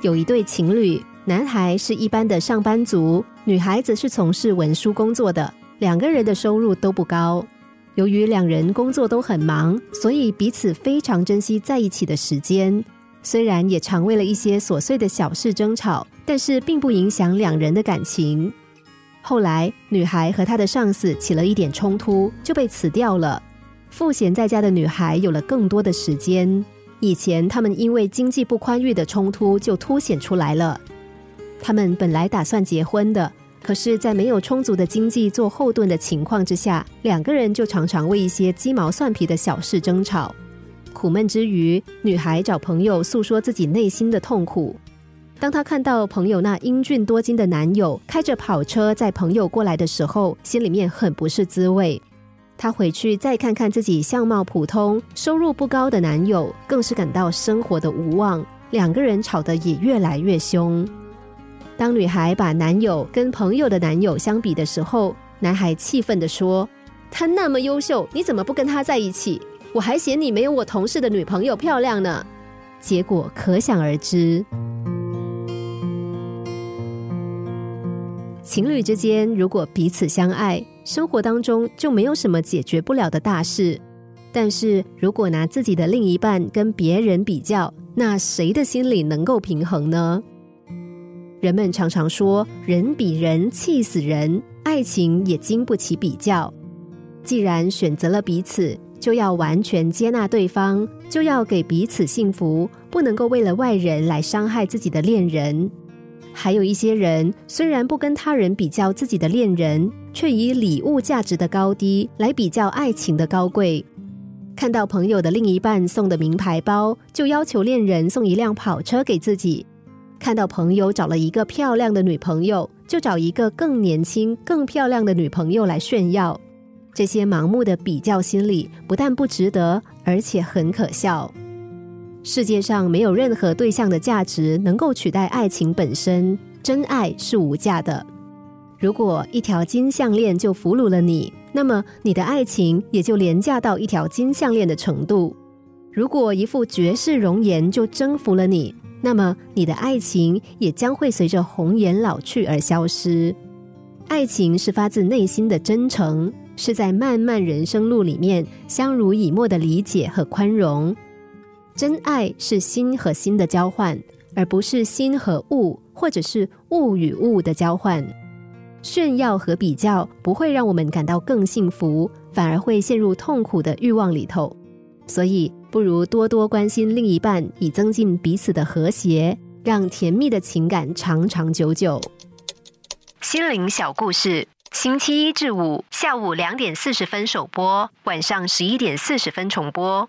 有一对情侣，男孩是一般的上班族，女孩子是从事文书工作的，两个人的收入都不高。由于两人工作都很忙，所以彼此非常珍惜在一起的时间。虽然也常为了一些琐碎的小事争吵，但是并不影响两人的感情。后来，女孩和她的上司起了一点冲突，就被辞掉了。赋闲在家的女孩有了更多的时间。以前他们因为经济不宽裕的冲突就凸显出来了。他们本来打算结婚的，可是，在没有充足的经济做后盾的情况之下，两个人就常常为一些鸡毛蒜皮的小事争吵。苦闷之余，女孩找朋友诉说自己内心的痛苦。当她看到朋友那英俊多金的男友开着跑车载朋友过来的时候，心里面很不是滋味。她回去再看看自己相貌普通、收入不高的男友，更是感到生活的无望。两个人吵得也越来越凶。当女孩把男友跟朋友的男友相比的时候，男孩气愤地说：“他那么优秀，你怎么不跟他在一起？我还嫌你没有我同事的女朋友漂亮呢。”结果可想而知。情侣之间如果彼此相爱，生活当中就没有什么解决不了的大事。但是如果拿自己的另一半跟别人比较，那谁的心里能够平衡呢？人们常常说“人比人气死人”，爱情也经不起比较。既然选择了彼此，就要完全接纳对方，就要给彼此幸福，不能够为了外人来伤害自己的恋人。还有一些人，虽然不跟他人比较自己的恋人，却以礼物价值的高低来比较爱情的高贵。看到朋友的另一半送的名牌包，就要求恋人送一辆跑车给自己。看到朋友找了一个漂亮的女朋友，就找一个更年轻、更漂亮的女朋友来炫耀。这些盲目的比较心理，不但不值得，而且很可笑。世界上没有任何对象的价值能够取代爱情本身，真爱是无价的。如果一条金项链就俘虏了你，那么你的爱情也就廉价到一条金项链的程度。如果一副绝世容颜就征服了你，那么，你的爱情也将会随着红颜老去而消失。爱情是发自内心的真诚，是在漫漫人生路里面相濡以沫的理解和宽容。真爱是心和心的交换，而不是心和物，或者是物与物的交换。炫耀和比较不会让我们感到更幸福，反而会陷入痛苦的欲望里头。所以。不如多多关心另一半，以增进彼此的和谐，让甜蜜的情感长长久久。心灵小故事，星期一至五下午两点四十分首播，晚上十一点四十分重播。